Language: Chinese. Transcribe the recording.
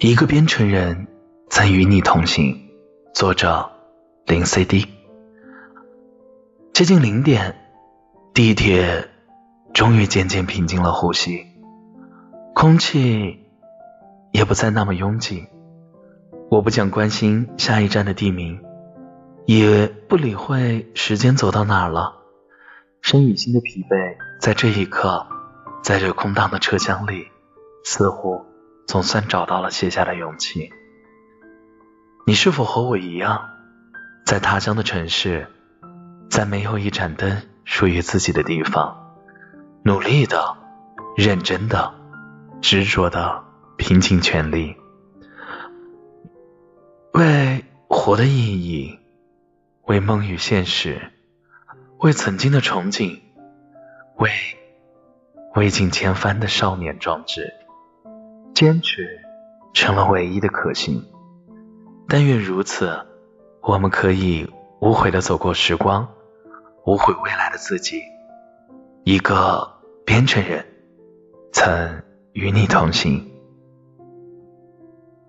一个编程人曾与你同行。作者零 CD。接近零点，地铁终于渐渐平静了呼吸，空气也不再那么拥挤。我不想关心下一站的地名，也不理会时间走到哪儿了。身与心的疲惫，在这一刻，在这空荡的车厢里，似乎总算找到了卸下的勇气。你是否和我一样，在他乡的城市，在没有一盏灯属于自己的地方，努力的、认真的、执着的拼尽全力，为活的意义，为梦与现实，为曾经的憧憬，为未尽千帆的少年壮志，坚持成了唯一的可行。但愿如此，我们可以无悔的走过时光，无悔未来的自己。一个编程人，曾与你同行。